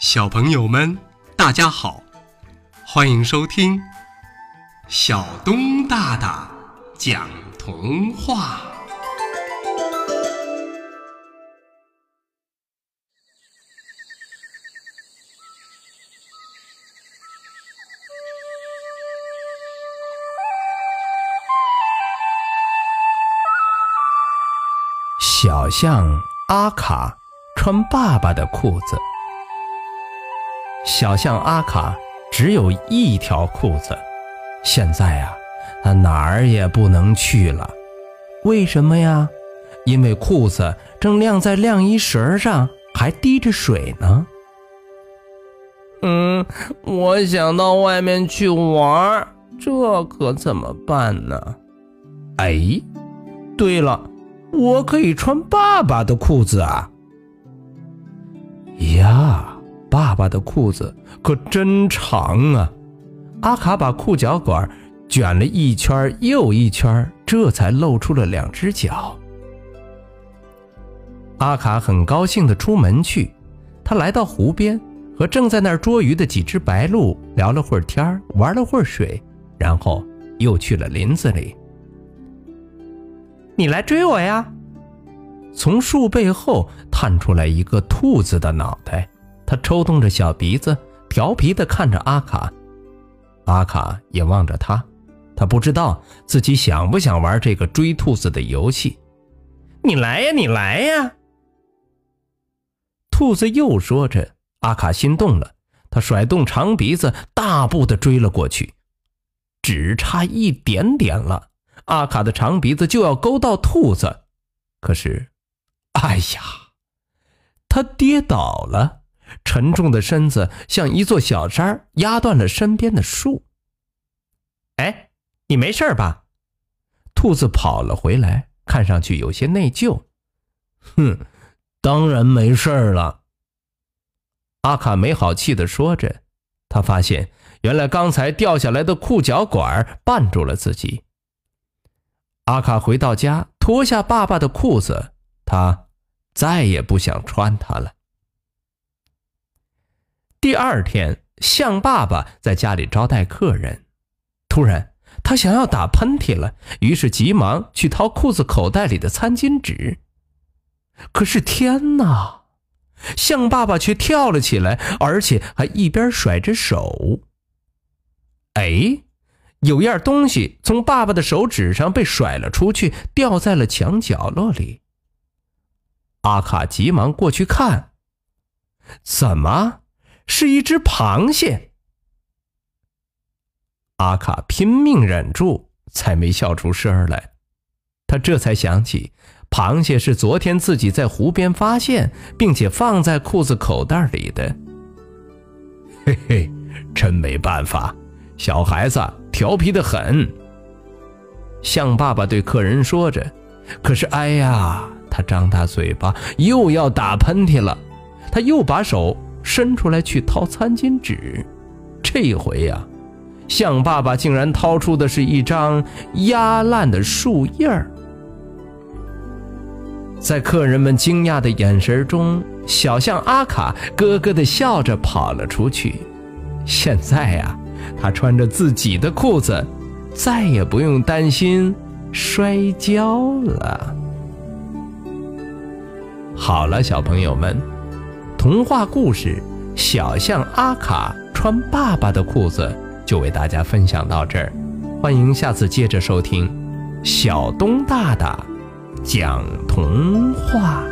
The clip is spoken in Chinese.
小朋友们，大家好，欢迎收听小东大大讲童话。小象阿卡穿爸爸的裤子。小象阿卡只有一条裤子，现在啊，他哪儿也不能去了。为什么呀？因为裤子正晾在晾衣绳上，还滴着水呢。嗯，我想到外面去玩，这可怎么办呢？哎，对了。我可以穿爸爸的裤子啊！呀，爸的裤子可真长啊！阿卡把裤脚管卷了一圈又一圈，这才露出了两只脚。阿卡很高兴地出门去，他来到湖边，和正在那儿捉鱼的几只白鹭聊了会儿天玩了会儿水，然后又去了林子里。你来追我呀！从树背后探出来一个兔子的脑袋，他抽动着小鼻子，调皮地看着阿卡。阿卡也望着他，他不知道自己想不想玩这个追兔子的游戏。你来呀，你来呀！兔子又说着，阿卡心动了，他甩动长鼻子，大步地追了过去，只差一点点了。阿卡的长鼻子就要勾到兔子，可是，哎呀，他跌倒了，沉重的身子像一座小山，压断了身边的树。哎，你没事吧？兔子跑了回来，看上去有些内疚。哼，当然没事了。阿卡没好气地说着，他发现原来刚才掉下来的裤脚管绊住了自己。阿卡回到家，脱下爸爸的裤子，他再也不想穿它了。第二天，象爸爸在家里招待客人，突然他想要打喷嚏了，于是急忙去掏裤子口袋里的餐巾纸。可是天哪，象爸爸却跳了起来，而且还一边甩着手。哎！有样东西从爸爸的手指上被甩了出去，掉在了墙角落里。阿卡急忙过去看，怎么是一只螃蟹？阿卡拼命忍住，才没笑出声来。他这才想起，螃蟹是昨天自己在湖边发现，并且放在裤子口袋里的。嘿嘿，真没办法，小孩子。调皮的很，象爸爸对客人说着。可是，哎呀，他张大嘴巴又要打喷嚏了。他又把手伸出来去掏餐巾纸，这回呀，象爸爸竟然掏出的是一张压烂的树叶儿。在客人们惊讶的眼神中，小象阿卡咯咯的笑着跑了出去。现在呀。他穿着自己的裤子，再也不用担心摔跤了。好了，小朋友们，童话故事《小象阿卡穿爸爸的裤子》就为大家分享到这儿，欢迎下次接着收听小东大大讲童话。